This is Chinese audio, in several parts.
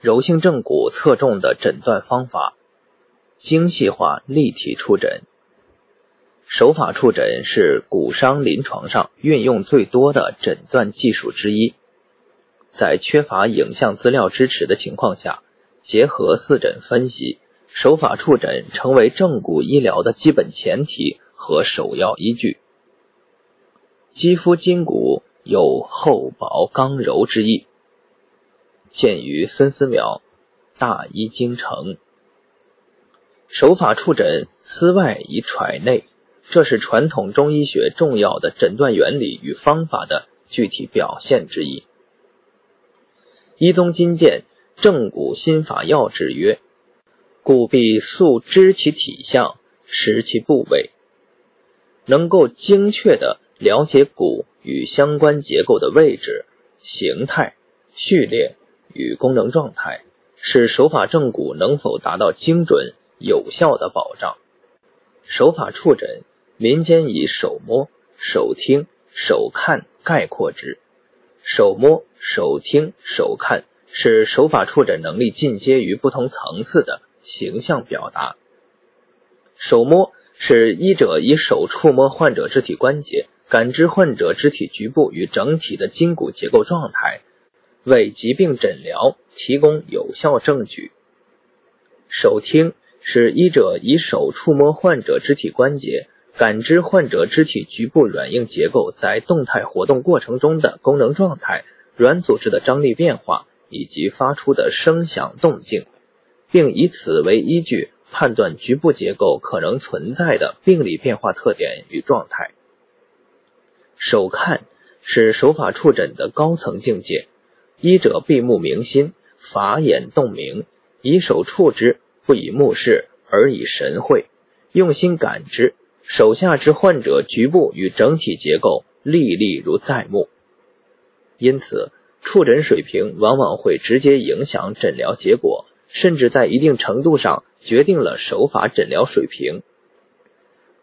柔性正骨侧重的诊断方法，精细化立体触诊。手法触诊是骨伤临床上运用最多的诊断技术之一。在缺乏影像资料支持的情况下，结合四诊分析，手法触诊成为正骨医疗的基本前提和首要依据。肌肤筋骨有厚薄刚柔之意，见于孙思邈《大医精诚》。手法触诊思外以揣内，这是传统中医学重要的诊断原理与方法的具体表现之一。医宗金鉴《正骨心法要旨》曰：“故必速知其体相，识其部位，能够精确的。”了解骨与相关结构的位置、形态、序列与功能状态，是手法正骨能否达到精准有效的保障。手法触诊，民间以手摸、手听、手看概括之。手摸、手听、手看是手法触诊能力进阶于不同层次的形象表达。手摸是医者以手触摸患者肢体关节。感知患者肢体局部与整体的筋骨结构状态，为疾病诊疗提供有效证据。手听是医者以手触摸患者肢体关节，感知患者肢体局部软硬结构在动态活动过程中的功能状态、软组织的张力变化以及发出的声响动静，并以此为依据判断局部结构可能存在的病理变化特点与状态。手看是手法触诊的高层境界，医者闭目明心，法眼洞明，以手触之，不以目视，而以神会，用心感知手下之患者局部与整体结构，历历如在目。因此，触诊水平往往会直接影响诊疗结果，甚至在一定程度上决定了手法诊疗水平。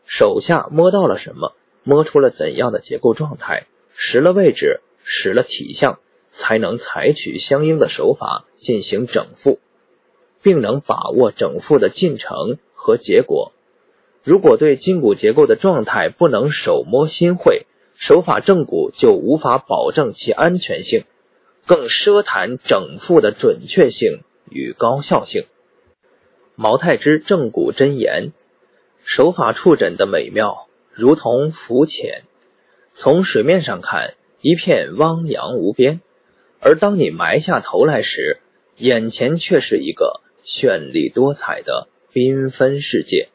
手下摸到了什么？摸出了怎样的结构状态，识了位置，识了体相，才能采取相应的手法进行整复，并能把握整复的进程和结果。如果对筋骨结构的状态不能手摸心会，手法正骨就无法保证其安全性，更奢谈整复的准确性与高效性。毛太之正骨真言，手法触诊的美妙。如同浮潜，从水面上看一片汪洋无边，而当你埋下头来时，眼前却是一个绚丽多彩的缤纷世界。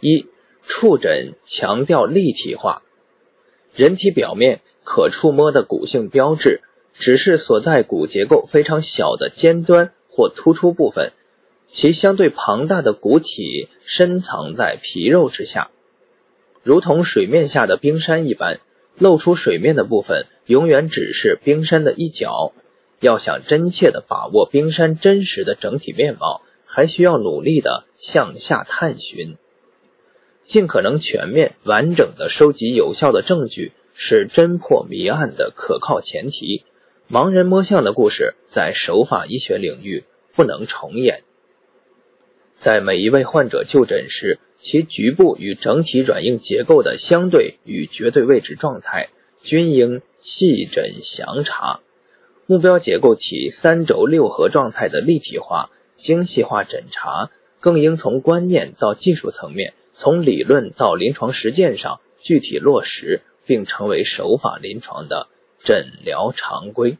一触诊强调立体化，人体表面可触摸的骨性标志，只是所在骨结构非常小的尖端或突出部分。其相对庞大的骨体深藏在皮肉之下，如同水面下的冰山一般，露出水面的部分永远只是冰山的一角。要想真切地把握冰山真实的整体面貌，还需要努力地向下探寻，尽可能全面完整地收集有效的证据，是侦破谜案的可靠前提。盲人摸象的故事在手法医学领域不能重演。在每一位患者就诊时，其局部与整体软硬结构的相对与绝对位置状态均应细诊详查。目标结构体三轴六合状态的立体化、精细化诊查，更应从观念到技术层面，从理论到临床实践上具体落实，并成为手法临床的诊疗常规。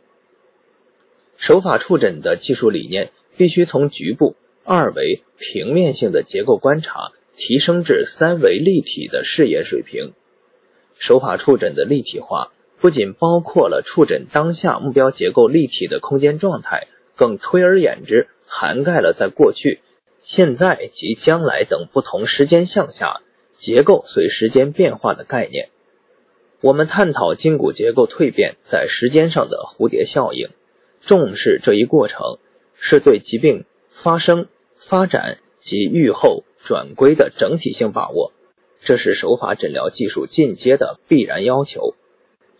手法触诊的技术理念必须从局部。二维平面性的结构观察提升至三维立体的视野水平。手法触诊的立体化不仅包括了触诊当下目标结构立体的空间状态，更推而言之，涵盖了在过去、现在及将来等不同时间向下结构随时间变化的概念。我们探讨筋骨结构蜕变在时间上的蝴蝶效应，重视这一过程，是对疾病发生。发展及预后转归的整体性把握，这是手法诊疗技术进阶的必然要求。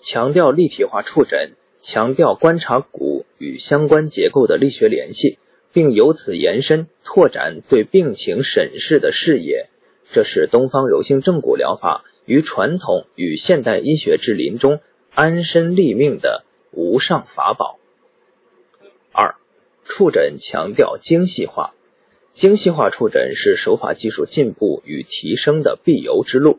强调立体化触诊，强调观察骨与相关结构的力学联系，并由此延伸拓展对病情审视的视野。这是东方柔性正骨疗法于传统与现代医学治临中安身立命的无上法宝。二、触诊强调精细化，精细化触诊是手法技术进步与提升的必由之路。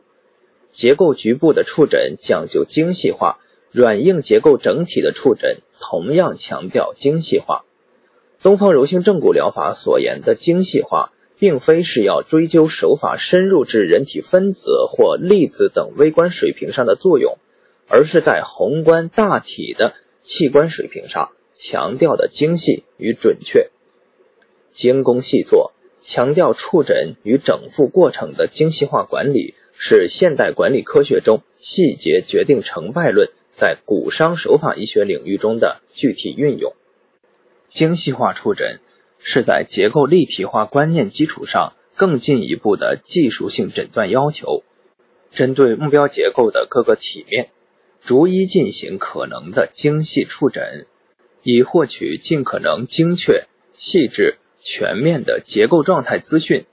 结构局部的触诊讲究精细化。软硬结构整体的触诊同样强调精细化。东方柔性正骨疗法所言的精细化，并非是要追究手法深入至人体分子或粒子等微观水平上的作用，而是在宏观大体的器官水平上强调的精细与准确。精工细作，强调触诊与整复过程的精细化管理，是现代管理科学中细节决定成败论。在骨伤手法医学领域中的具体运用，精细化触诊是在结构立体化观念基础上更进一步的技术性诊断要求，针对目标结构的各个体面，逐一进行可能的精细触诊，以获取尽可能精确、细致、全面的结构状态资讯，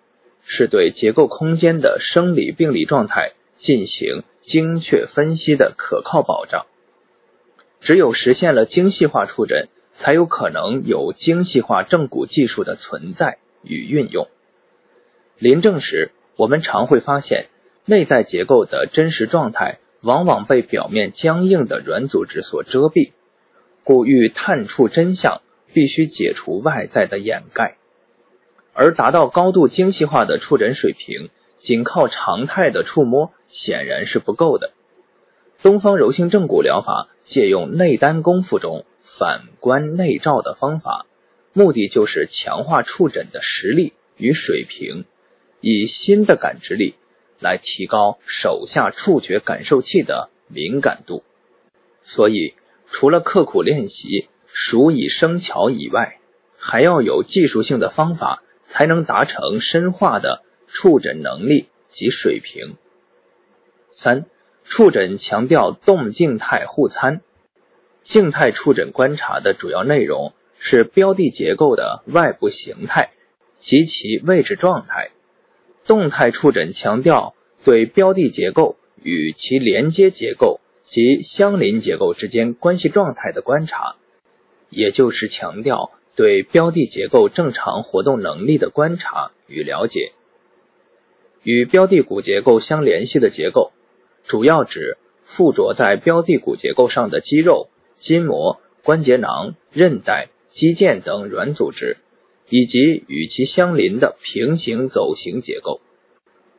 是对结构空间的生理病理状态进行精确分析的可靠保障。只有实现了精细化触诊，才有可能有精细化正骨技术的存在与运用。临证时，我们常会发现，内在结构的真实状态往往被表面僵硬的软组织所遮蔽，故欲探触真相，必须解除外在的掩盖。而达到高度精细化的触诊水平，仅靠常态的触摸显然是不够的。东方柔性正骨疗法借用内丹功夫中反观内照的方法，目的就是强化触诊的实力与水平，以新的感知力来提高手下触觉感受器的敏感度。所以，除了刻苦练习、熟以生巧以外，还要有技术性的方法，才能达成深化的触诊能力及水平。三。触诊强调动静态互参，静态触诊观察的主要内容是标的结构的外部形态及其位置状态；动态触诊强调对标的结构与其连接结构及相邻结构之间关系状态的观察，也就是强调对标的结构正常活动能力的观察与了解。与标的骨结构相联系的结构。主要指附着在标的骨结构上的肌肉、筋膜、关节囊、韧带、肌腱等软组织，以及与其相邻的平行走形结构。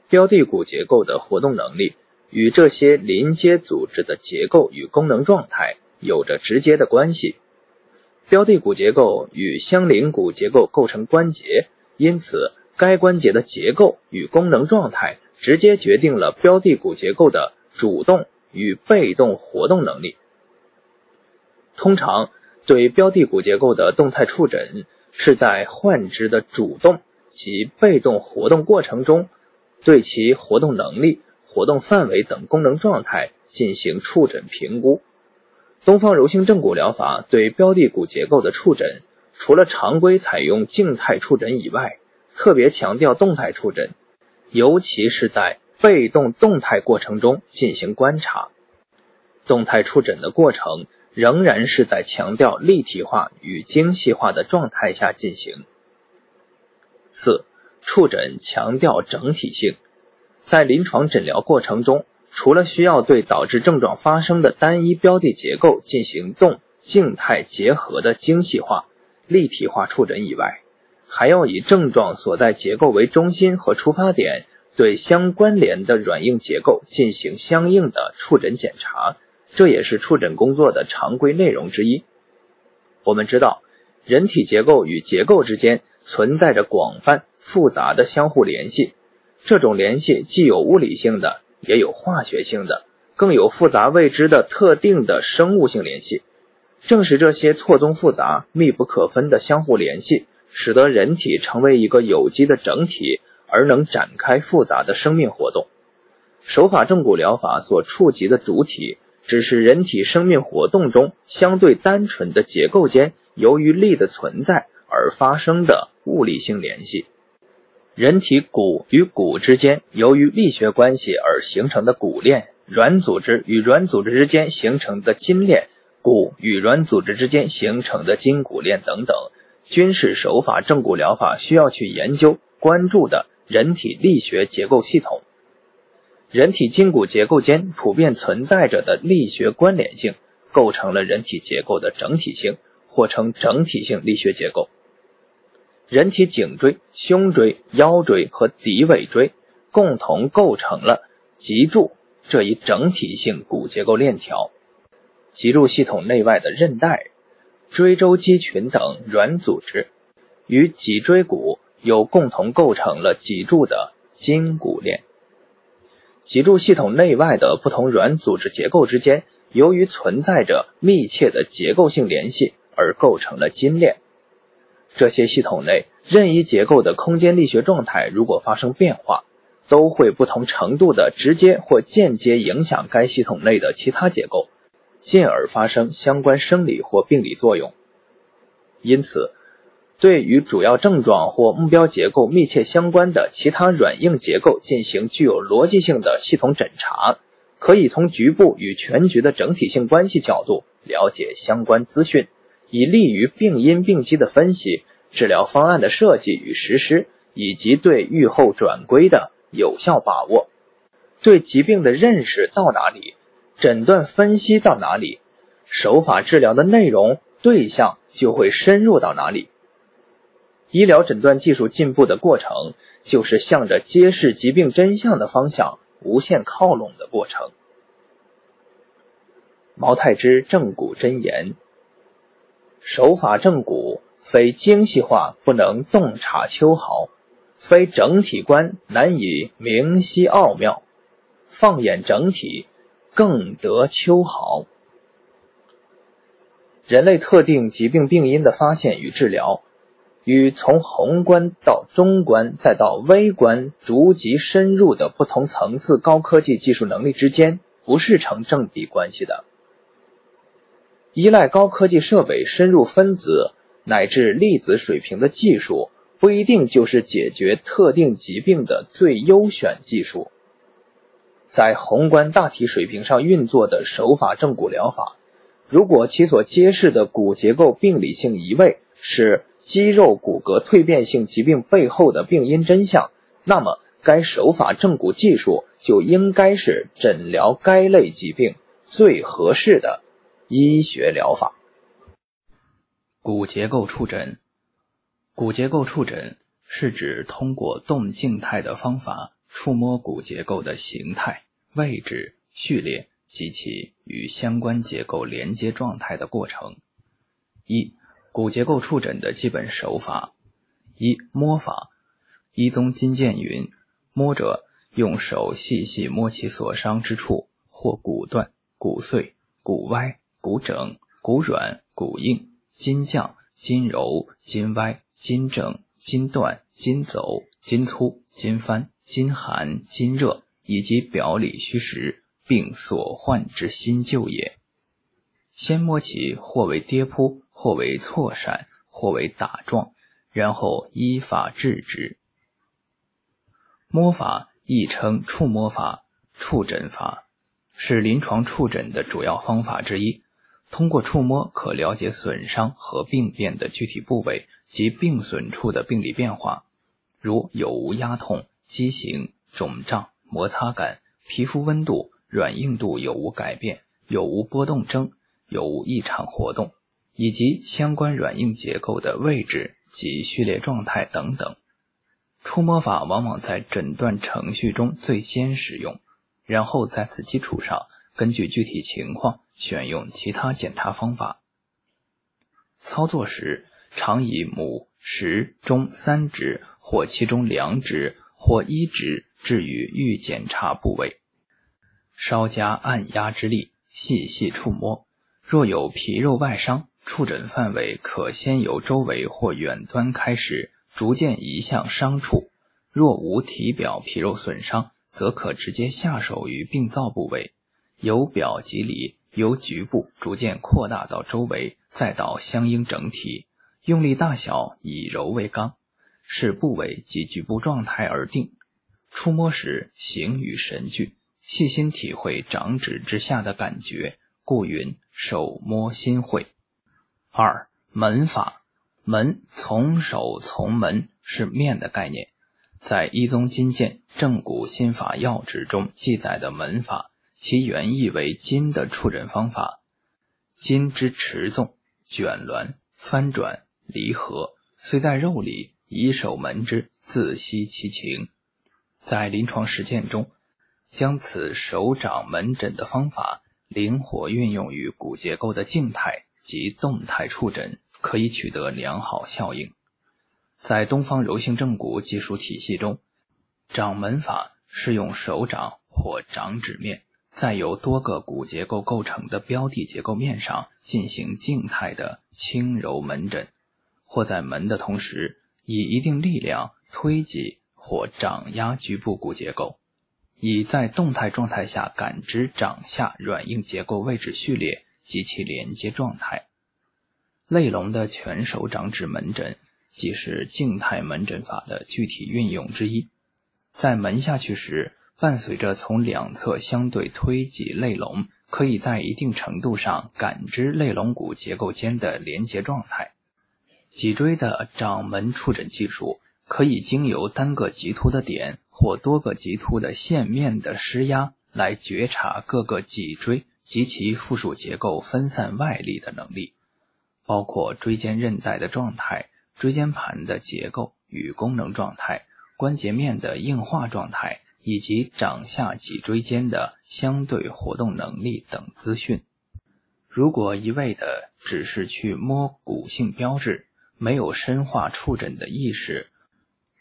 标的骨结构的活动能力与这些邻接组织的结构与功能状态有着直接的关系。标的骨结构与相邻骨结构构成关节，因此该关节的结构与功能状态。直接决定了标的骨结构的主动与被动活动能力。通常，对标的骨结构的动态触诊，是在患肢的主动及被动活动过程中，对其活动能力、活动范围等功能状态进行触诊评估。东方柔性正骨疗法对标的骨结构的触诊，除了常规采用静态触诊以外，特别强调动态触诊。尤其是在被动动态过程中进行观察，动态触诊的过程仍然是在强调立体化与精细化的状态下进行。四、触诊强调整体性，在临床诊疗过程中，除了需要对导致症状发生的单一标的结构进行动静态结合的精细化、立体化触诊以外，还要以症状所在结构为中心和出发点，对相关联的软硬结构进行相应的触诊检查，这也是触诊工作的常规内容之一。我们知道，人体结构与结构之间存在着广泛复杂的相互联系，这种联系既有物理性的，也有化学性的，更有复杂未知的特定的生物性联系。正是这些错综复杂、密不可分的相互联系。使得人体成为一个有机的整体，而能展开复杂的生命活动。手法正骨疗法所触及的主体只是人体生命活动中相对单纯的结构间由于力的存在而发生的物理性联系。人体骨与骨之间由于力学关系而形成的骨链，软组织与软组织之间形成的筋链，骨与软组织之间形成的筋骨链等等，均是手法正骨疗法需要去研究关注的人体力学结构系统。人体筋骨结构间普遍存在着的力学关联性，构成了人体结构的整体性，或称整体性力学结构。人体颈椎、胸椎、腰椎和骶尾椎共同构成了脊柱这一整体性骨结构链条。脊柱系统内外的韧带、椎周肌群等软组织与脊椎骨又共同构成了脊柱的筋骨链。脊柱系统内外的不同软组织结构之间，由于存在着密切的结构性联系，而构成了筋链。这些系统内任意结构的空间力学状态，如果发生变化，都会不同程度的直接或间接影响该系统内的其他结构，进而发生相关生理或病理作用。因此，对与主要症状或目标结构密切相关的其他软硬结构进行具有逻辑性的系统诊查，可以从局部与全局的整体性关系角度了解相关资讯，以利于病因病机的分析、治疗方案的设计与实施，以及对预后转归的有效把握。对疾病的认识到哪里，诊断分析到哪里，手法治疗的内容对象就会深入到哪里。医疗诊断技术进步的过程，就是向着揭示疾病真相的方向无限靠拢的过程。毛太之正骨真言：手法正骨，非精细化不能洞察秋毫，非整体观难以明晰奥妙。放眼整体，更得秋毫。人类特定疾病病因的发现与治疗。与从宏观到中观再到微观逐级深入的不同层次高科技技术能力之间不是成正比关系的。依赖高科技设备深入分子乃至粒子水平的技术，不一定就是解决特定疾病的最优选技术。在宏观大体水平上运作的手法正骨疗法，如果其所揭示的骨结构病理性移位是。肌肉骨骼蜕变性疾病背后的病因真相，那么该手法正骨技术就应该是诊疗该类疾病最合适的医学疗法。骨结构触诊，骨结构触诊是指通过动静态的方法触摸骨结构的形态、位置、序列及其与相关结构连接状态的过程。一骨结构触诊的基本手法：一、摸法。一宗金鉴云：摸者用手细细摸其所伤之处，或骨断、骨碎、骨歪、骨整、骨软、骨硬、筋降、筋柔、筋歪、筋正、筋断、筋走、筋粗、筋翻、筋寒、筋热，以及表里虚实，并所患之新旧也。先摸其或为跌扑。或为错闪，或为打撞，然后依法治之。摸法亦称触摸法、触诊法，是临床触诊的主要方法之一。通过触摸，可了解损伤和病变的具体部位及病损处的病理变化，如有无压痛、畸形、肿胀、摩擦感、皮肤温度、软硬度有无改变、有无波动征、有无异常活动。以及相关软硬结构的位置及序列状态等等，触摸法往往在诊断程序中最先使用，然后在此基础上根据具体情况选用其他检查方法。操作时常以拇、食、中三指或其中两指或一指置于预检查部位，稍加按压之力，细细触摸，若有皮肉外伤。触诊范围可先由周围或远端开始，逐渐移向伤处。若无体表皮肉损伤，则可直接下手于病灶部位，由表及里，由局部逐渐扩大到周围，再到相应整体。用力大小以柔为刚，视部位及局部状态而定。触摸时形与神俱，细心体会掌指之下的感觉，故云手摸心会。二门法。门从手从门是面的概念，在《一宗金鉴正骨心法要旨》中记载的门法，其原意为筋的触诊方法。筋之持纵、卷挛、翻转、离合，虽在肉里，以手门之，自悉其情。在临床实践中，将此手掌门诊的方法灵活运用于骨结构的静态及动态触诊。可以取得良好效应。在东方柔性正骨技术体系中，掌门法是用手掌或掌指面，在由多个骨结构构成的标的结构面上进行静态的轻柔门诊，或在门的同时，以一定力量推挤或掌压局部骨结构，以在动态状态下感知掌下软硬结构位置序列及其连接状态。类龙的全手掌指门诊，即是静态门诊法的具体运用之一。在门下去时，伴随着从两侧相对推挤类龙，可以在一定程度上感知肋龙骨结构间的连接状态。脊椎的掌门触诊技术，可以经由单个棘突的点或多个棘突的线面的施压，来觉察各个脊椎及其附属结构分散外力的能力。包括椎间韧带的状态、椎间盘的结构与功能状态、关节面的硬化状态，以及掌下脊椎间的相对活动能力等资讯。如果一味的只是去摸骨性标志，没有深化触诊的意识，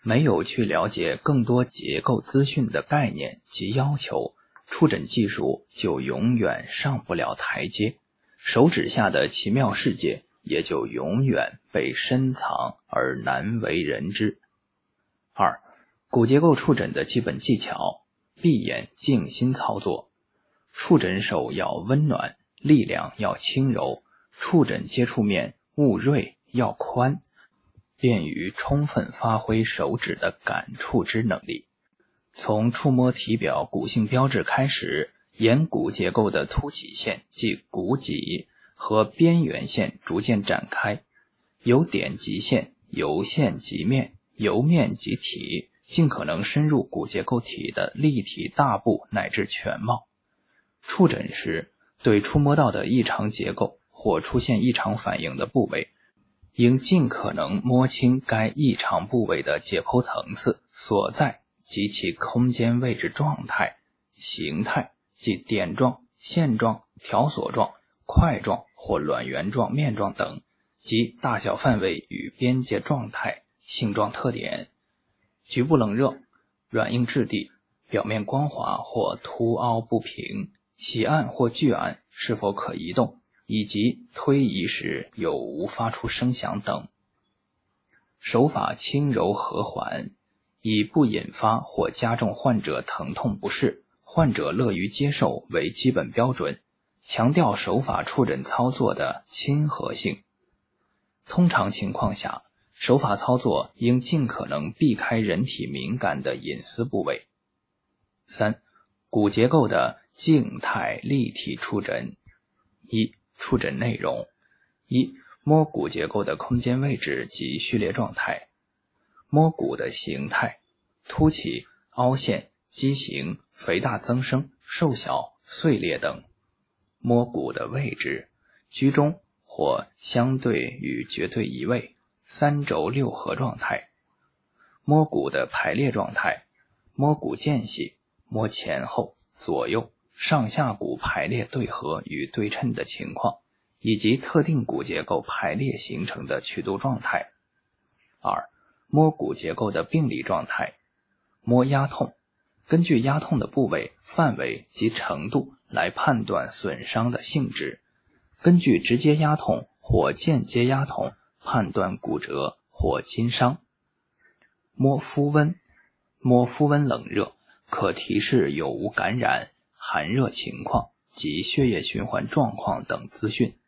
没有去了解更多结构资讯的概念及要求，触诊技术就永远上不了台阶。手指下的奇妙世界。也就永远被深藏而难为人知。二、骨结构触诊的基本技巧：闭眼静心操作，触诊手要温暖，力量要轻柔，触诊接触面勿锐要宽，便于充分发挥手指的感触之能力。从触摸体表骨性标志开始，沿骨结构的凸起线即骨脊。和边缘线逐渐展开，由点及线，由线及面，由面及体，尽可能深入骨结构体的立体大部乃至全貌。触诊时，对触摸到的异常结构或出现异常反应的部位，应尽可能摸清该异常部位的解剖层次所在及其空间位置状态、形态，即点状、线状、条索状、块状。或卵圆状、面状等，及大小范围与边界状态、性状特点、局部冷热、软硬质地、表面光滑或凸凹不平、喜按或拒按是否可移动，以及推移时有无发出声响等。手法轻柔和缓，以不引发或加重患者疼痛不适、患者乐于接受为基本标准。强调手法触诊操作的亲和性。通常情况下，手法操作应尽可能避开人体敏感的隐私部位。三、骨结构的静态立体触诊。一、触诊内容：一、摸骨结构的空间位置及序列状态；摸骨的形态：凸起、凹陷、畸形、肥大增生、瘦小、碎裂等。摸骨的位置，居中或相对与绝对移位，三轴六合状态。摸骨的排列状态，摸骨间隙，摸前后、左右、上下骨排列对合与对称的情况，以及特定骨结构排列形成的曲度状态。二、摸骨结构的病理状态，摸压痛，根据压痛的部位、范围及程度。来判断损伤的性质，根据直接压痛或间接压痛判断骨折或筋伤。摸肤温，摸肤温冷热可提示有无感染、寒热情况，及血液循环状况等资讯。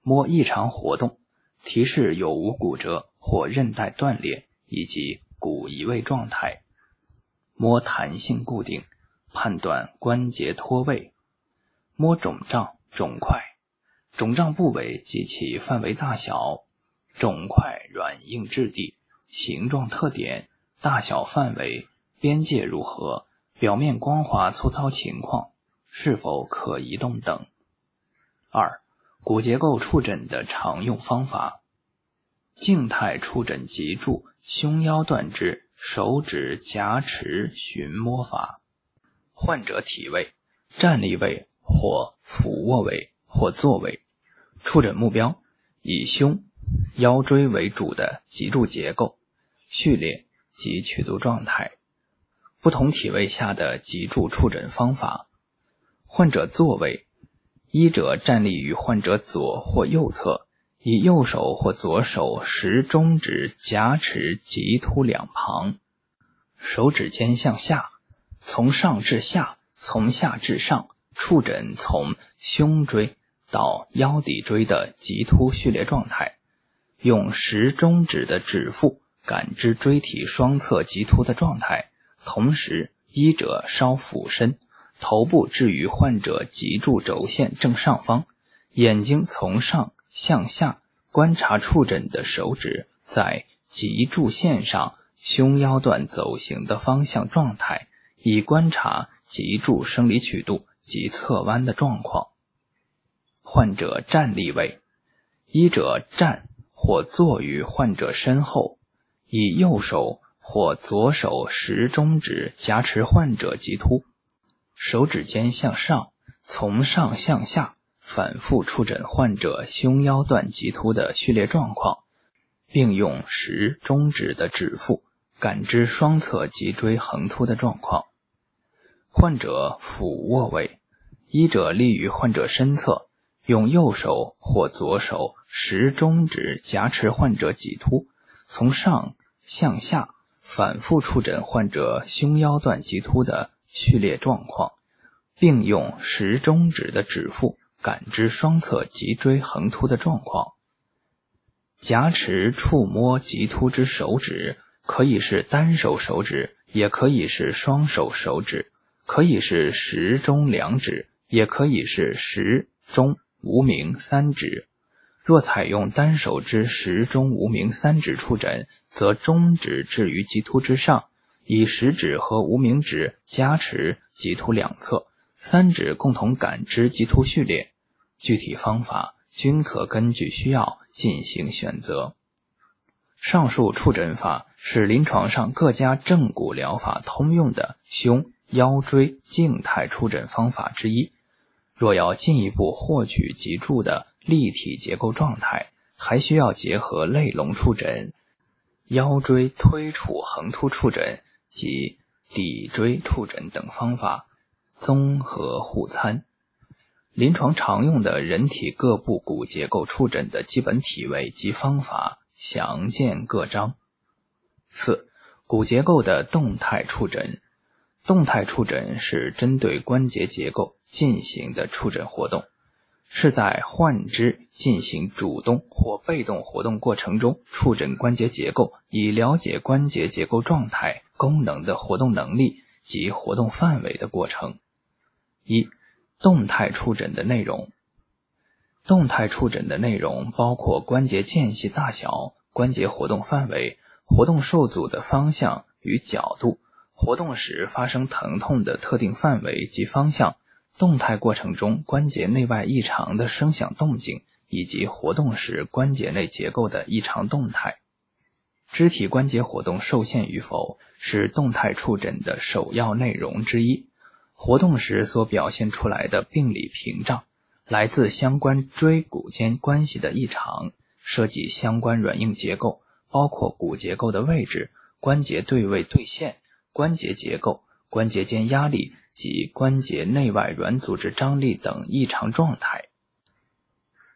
摸异常活动，提示有无骨折或韧带断裂以及骨移位状态。摸弹性固定，判断关节脱位。摸肿胀、肿块，肿胀部位及其范围大小，肿块软硬质地、形状特点、大小范围、边界如何、表面光滑粗糙情况、是否可移动等。二、骨结构触诊的常用方法：静态触诊脊柱、胸腰段之手指夹持寻摸法。患者体位：站立位。或俯卧位或坐位，触诊目标以胸、腰椎为主的脊柱结构、序列及曲度状态。不同体位下的脊柱触诊方法：患者坐位，医者站立于患者左或右侧，以右手或左手食中指夹持棘突两旁，手指尖向下，从上至下，从下至上。触诊从胸椎到腰骶椎的棘突序列状态，用食中指的指腹感知椎体双侧棘突的状态，同时医者稍俯身，头部置于患者脊柱轴线正上方，眼睛从上向下观察触诊的手指在脊柱线上胸腰段走行的方向状态，以观察脊柱生理曲度。及侧弯的状况。患者站立位，医者站或坐于患者身后，以右手或左手食中指夹持患者棘突，手指尖向上，从上向下反复触诊患者胸腰段棘突的序列状况，并用食中指的指腹感知双侧脊椎横突的状况。患者俯卧位，医者立于患者身侧，用右手或左手食中指夹持患者脊突，从上向下反复触诊患者胸腰段棘突的序列状况，并用食中指的指腹感知双侧脊椎横突的状况。夹持触摸棘突之手指，可以是单手手指，也可以是双手手指。可以是食中两指，也可以是食中无名三指。若采用单手之食中无名三指触诊，则中指置于棘突之上，以食指和无名指夹持棘突两侧，三指共同感知棘突序列。具体方法均可根据需要进行选择。上述触诊法是临床上各家正骨疗法通用的胸。腰椎静态触诊方法之一。若要进一步获取脊柱的立体结构状态，还需要结合类隆触诊、腰椎推触横突触诊及骶椎触诊等方法，综合互参。临床常用的人体各部骨结构触诊的基本体位及方法，详见各章。四、骨结构的动态触诊。动态触诊是针对关节结构进行的触诊活动，是在患肢进行主动或被动活动过程中触诊关节结构，以了解关节结构状态、功能的活动能力及活动范围的过程。一、动态触诊的内容。动态触诊的内容包括关节间隙大小、关节活动范围、活动受阻的方向与角度。活动时发生疼痛的特定范围及方向，动态过程中关节内外异常的声响动静，以及活动时关节内结构的异常动态。肢体关节活动受限与否是动态触诊的首要内容之一。活动时所表现出来的病理屏障，来自相关椎骨间关系的异常，涉及相关软硬结构，包括骨结构的位置、关节对位对线。关节结构、关节间压力及关节内外软组织张力等异常状态。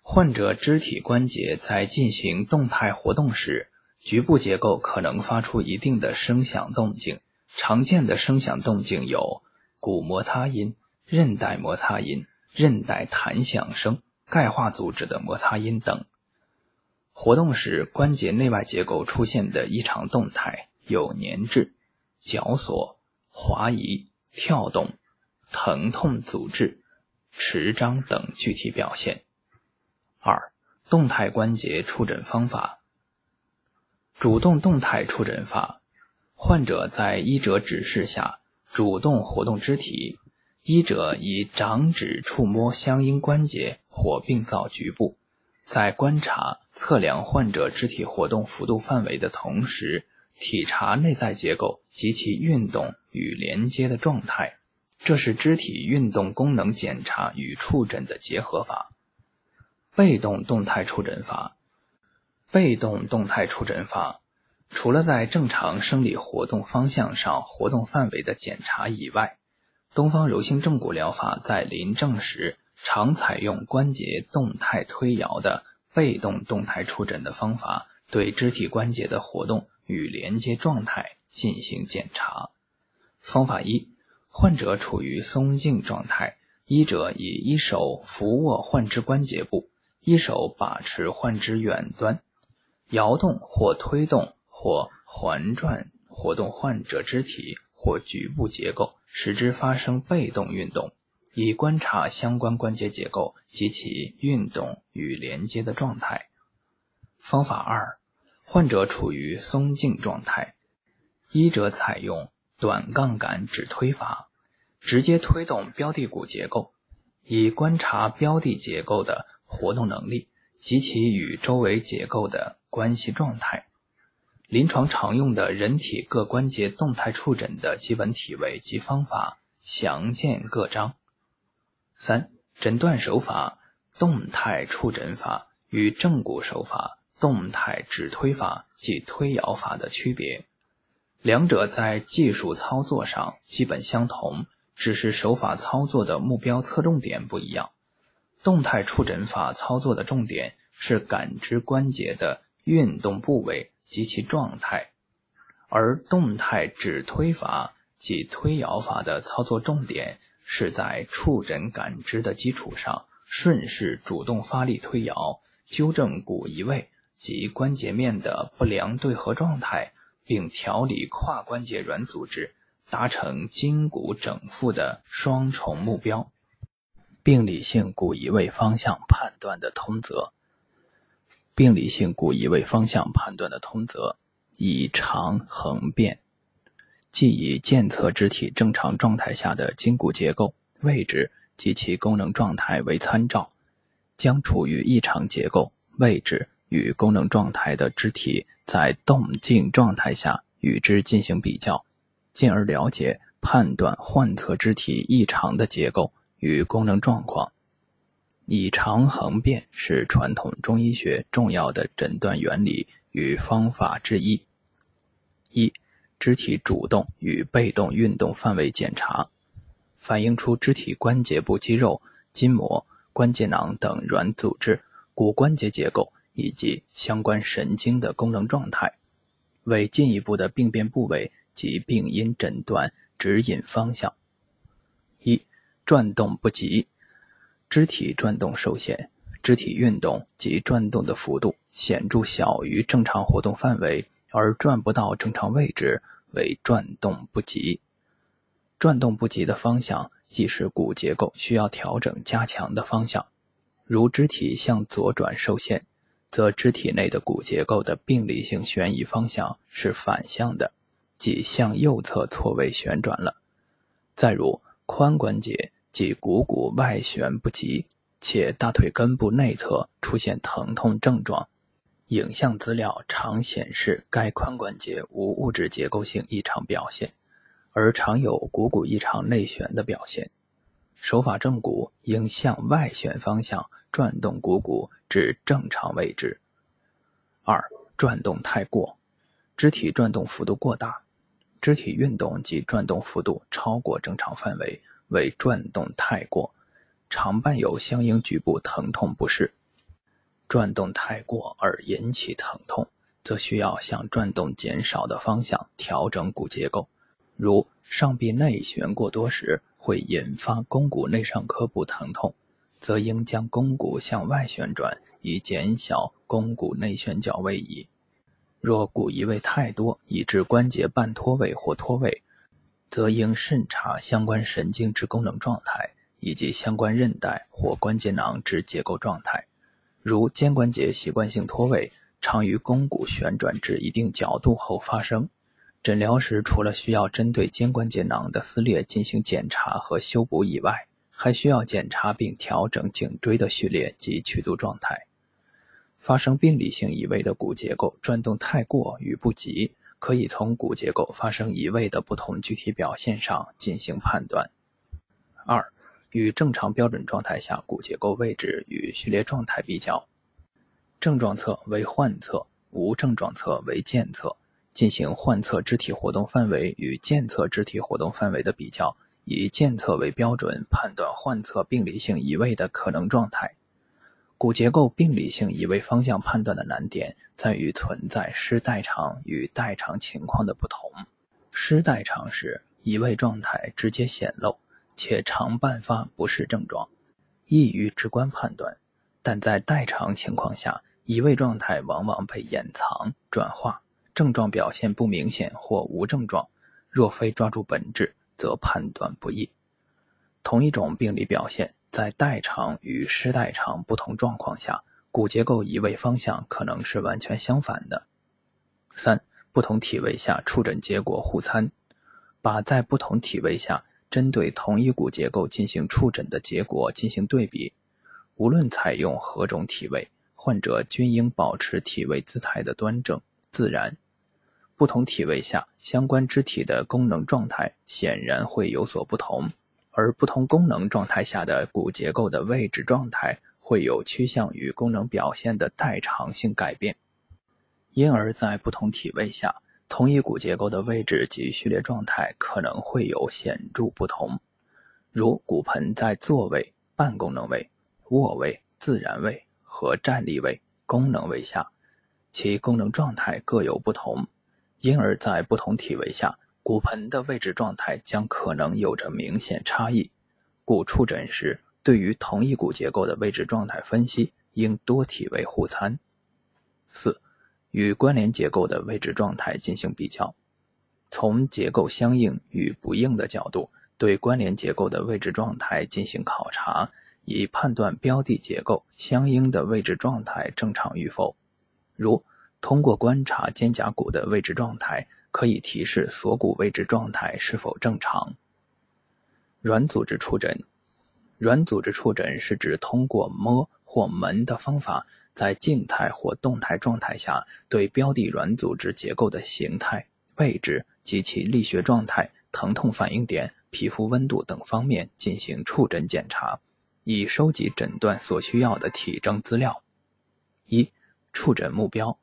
患者肢体关节在进行动态活动时，局部结构可能发出一定的声响动静。常见的声响动静有骨摩擦音、韧带摩擦音、韧带弹响声、钙化组织的摩擦音等。活动时关节内外结构出现的异常动态有粘滞、绞索、滑移、跳动、疼痛、阻滞、迟张等具体表现。二、动态关节触诊方法。主动动态触诊法，患者在医者指示下主动活动肢体，医者以掌指触摸相应关节或病灶局部。在观察、测量患者肢体活动幅度范围的同时，体察内在结构及其运动与连接的状态，这是肢体运动功能检查与触诊的结合法。被动动态触诊法，被动动态触诊法，除了在正常生理活动方向上活动范围的检查以外，东方柔性正骨疗法在临证时。常采用关节动态推摇的被动动态触诊的方法，对肢体关节的活动与连接状态进行检查。方法一：患者处于松静状态，医者以一手扶握患肢关节部，一手把持患肢远端，摇动或推动或环转活动患者肢体或局部结构，使之发生被动运动。以观察相关关节结构及其运动与连接的状态。方法二：患者处于松静状态，医者采用短杠杆指推法，直接推动标的骨结构，以观察标的结构的活动能力及其与周围结构的关系状态。临床常用的人体各关节动态触诊的基本体位及方法详见各章。三、诊断手法：动态触诊法与正骨手法、动态指推法及推摇法的区别。两者在技术操作上基本相同，只是手法操作的目标侧重点不一样。动态触诊法操作的重点是感知关节的运动部位及其状态，而动态指推法及推摇法的操作重点。是在触诊感知的基础上，顺势主动发力推摇，纠正骨移位及关节面的不良对合状态，并调理跨关节软组织，达成筋骨整复的双重目标。病理性骨移位方向判断的通则。病理性骨移位方向判断的通则，以长横变。即以健测肢体正常状态下的筋骨结构、位置及其功能状态为参照，将处于异常结构、位置与功能状态的肢体在动静状态下与之进行比较，进而了解判断患侧肢体异常的结构与功能状况。以长恒变是传统中医学重要的诊断原理与方法之一。一。肢体主动与被动运动范围检查，反映出肢体关节部肌肉、筋膜、关节囊等软组织、骨关节结构以及相关神经的功能状态，为进一步的病变部位及病因诊断指引方向。一、转动不及，肢体转动受限，肢体运动及转动的幅度显著小于正常活动范围。而转不到正常位置为转动不及，转动不及的方向即是骨结构需要调整加强的方向。如肢体向左转受限，则肢体内的骨结构的病理性旋移方向是反向的，即向右侧错位旋转了。再如髋关节即股骨外旋不及，且大腿根部内侧出现疼痛症状。影像资料常显示该髋关节无物质结构性异常表现，而常有股骨异常内旋的表现。手法正骨应向外旋方向转动股骨至正常位置。二、转动太过，肢体转动幅度过大，肢体运动及转动幅度超过正常范围为转动太过，常伴有相应局部疼痛不适。转动太过而引起疼痛，则需要向转动减少的方向调整骨结构。如上臂内旋过多时，会引发肱骨内上髁部疼痛，则应将肱骨向外旋转，以减小肱骨内旋角位移。若骨移位太多，以致关节半脱位或脱位，则应慎查相关神经之功能状态，以及相关韧带或关节囊之结构状态。如肩关节习惯性脱位，常于肱骨旋转至一定角度后发生。诊疗时，除了需要针对肩关节囊的撕裂进行检查和修补以外，还需要检查并调整颈椎的序列及曲度状态。发生病理性移位的骨结构转动太过与不及，可以从骨结构发生移位的不同具体表现上进行判断。二、与正常标准状态下骨结构位置与序列状态比较，症状侧为患侧，无症状侧为健侧。进行患侧肢体活动范围与健侧肢体活动范围的比较，以健侧为标准判断患侧病理性移位的可能状态。骨结构病理性移位方向判断的难点在于存在失代偿与代偿情况的不同。失代偿时，移位状态直接显露，且常伴发不适症状，易于直观判断；但在代偿情况下，移位状态往往被掩藏、转化。症状表现不明显或无症状，若非抓住本质，则判断不易。同一种病理表现，在代偿与失代偿不同状况下，骨结构移位方向可能是完全相反的。三、不同体位下触诊结果互参，把在不同体位下针对同一骨结构进行触诊的结果进行对比，无论采用何种体位，患者均应保持体位姿态的端正自然。不同体位下，相关肢体的功能状态显然会有所不同，而不同功能状态下的骨结构的位置状态会有趋向于功能表现的代偿性改变。因而，在不同体位下，同一骨结构的位置及序列状态可能会有显著不同。如骨盆在坐位、半功能位、卧位、自然位和站立位、功能位下，其功能状态各有不同。因而，在不同体位下，骨盆的位置状态将可能有着明显差异。故触诊时，对于同一骨结构的位置状态分析，应多体位互参。四、与关联结构的位置状态进行比较，从结构相应与不应的角度，对关联结构的位置状态进行考察，以判断标的结构相应的位置状态正常与否。如通过观察肩胛骨的位置状态，可以提示锁骨位置状态是否正常。软组织触诊，软组织触诊是指通过摸或门的方法，在静态或动态状态下，对标的软组织结构的形态、位置及其力学状态、疼痛反应点、皮肤温度等方面进行触诊检查，以收集诊断所需要的体征资料。一、触诊目标。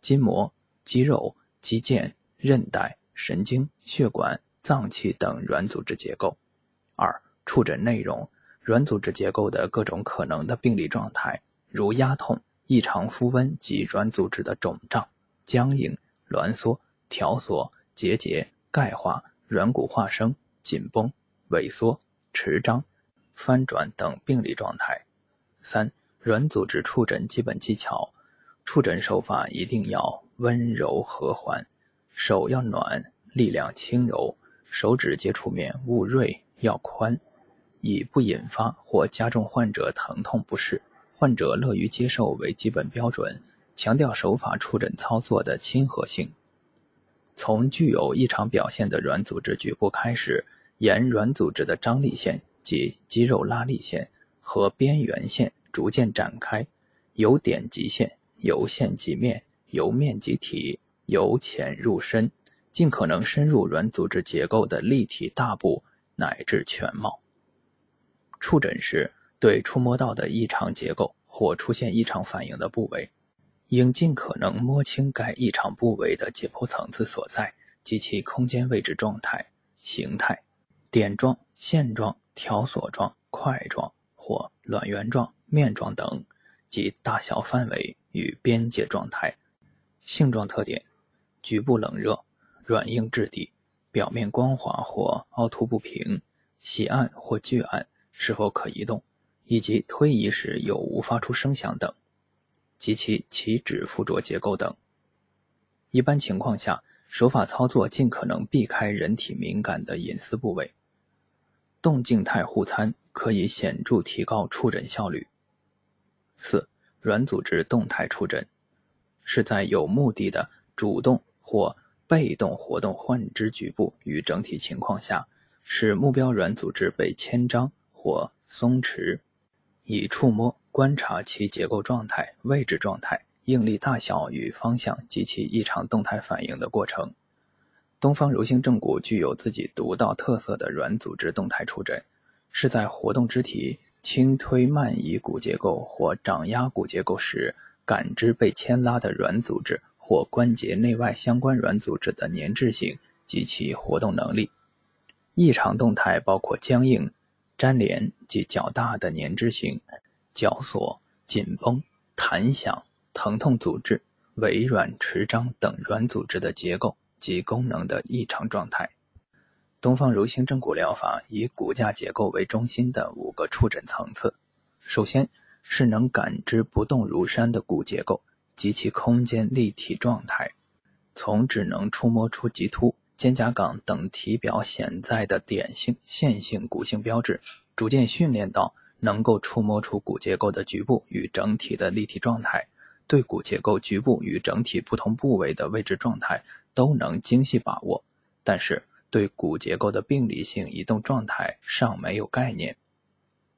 筋膜、肌肉、肌腱、韧带、神经、血管、脏器等软组织结构。二、触诊内容：软组织结构的各种可能的病理状态，如压痛、异常肤温及软组织的肿胀、僵硬、挛缩、条索、结节、钙化、软骨化生、紧绷、萎缩、迟张、翻转等病理状态。三、软组织触诊基本技巧。触诊手法一定要温柔和缓，手要暖，力量轻柔，手指接触面勿锐要宽，以不引发或加重患者疼痛不适，患者乐于接受为基本标准。强调手法触诊操作的亲和性。从具有异常表现的软组织局部开始，沿软组织的张力线及肌肉拉力线和边缘线逐渐展开，由点及线。由线及面，由面及体，由浅入深，尽可能深入软组织结构的立体大部乃至全貌。触诊时，对触摸到的异常结构或出现异常反应的部位，应尽可能摸清该异常部位的解剖层次所在及其空间位置状态、形态、点状、线状、条索状、块状或卵圆状、面状等及大小范围。与边界状态、性状特点、局部冷热、软硬质地、表面光滑或凹凸不平、喜按或巨暗，是否可移动，以及推移时有无发出声响等，及其起止附着结构等。一般情况下，手法操作尽可能避开人体敏感的隐私部位。动静态互参可以显著提高触诊效率。四、软组织动态触诊是在有目的的主动或被动活动患肢局部与整体情况下，使目标软组织被牵张或松弛，以触摸观察其结构状态、位置状态。应力大小与方向及其异常动态反应的过程。东方柔性正骨具有自己独到特色的软组织动态触诊，是在活动肢体、轻推慢移骨结构或掌压骨结构时，感知被牵拉的软组织或关节内外相关软组织的粘滞性及其活动能力。异常动态包括僵硬、粘连及较大的粘滞性、绞索、紧绷、弹响。疼痛组织、微软持张等软组织的结构及功能的异常状态。东方柔性正骨疗法以骨架结构为中心的五个触诊层次。首先是能感知不动如山的骨结构及其空间立体状态，从只能触摸出棘突、肩胛岗等体表显在的点性、线性骨性标志，逐渐训练到能够触摸出骨结构的局部与整体的立体状态。对骨结构局部与整体不同部位的位置状态都能精细把握，但是对骨结构的病理性移动状态尚没有概念。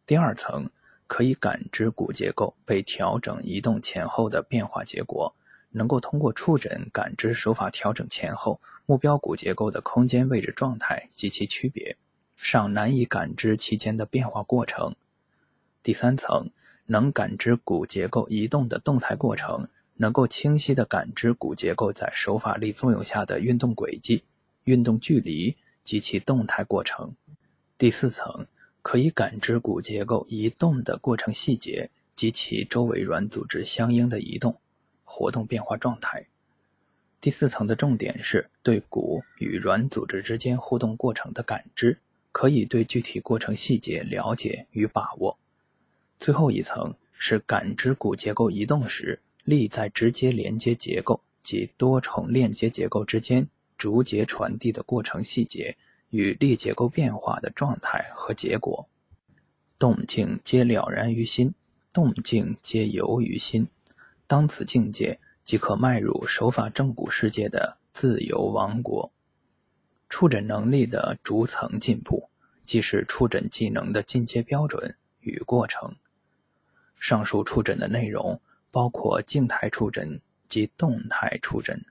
第二层可以感知骨结构被调整移动前后的变化结果，能够通过触诊感知手法调整前后目标骨结构的空间位置状态及其区别，尚难以感知其间的变化过程。第三层。能感知骨结构移动的动态过程，能够清晰地感知骨结构在手法力作用下的运动轨迹、运动距离及其动态过程。第四层可以感知骨结构移动的过程细节及其周围软组织相应的移动、活动变化状态。第四层的重点是对骨与软组织之间互动过程的感知，可以对具体过程细节了解与把握。最后一层是感知骨结构移动时力在直接连接结构及多重链接结构之间逐节传递的过程细节与力结构变化的状态和结果。动静皆了然于心，动静皆游于心。当此境界，即可迈入守法正骨世界的自由王国。触诊能力的逐层进步，即是触诊技能的进阶标准与过程。上述触诊的内容包括静态触诊及动态触诊。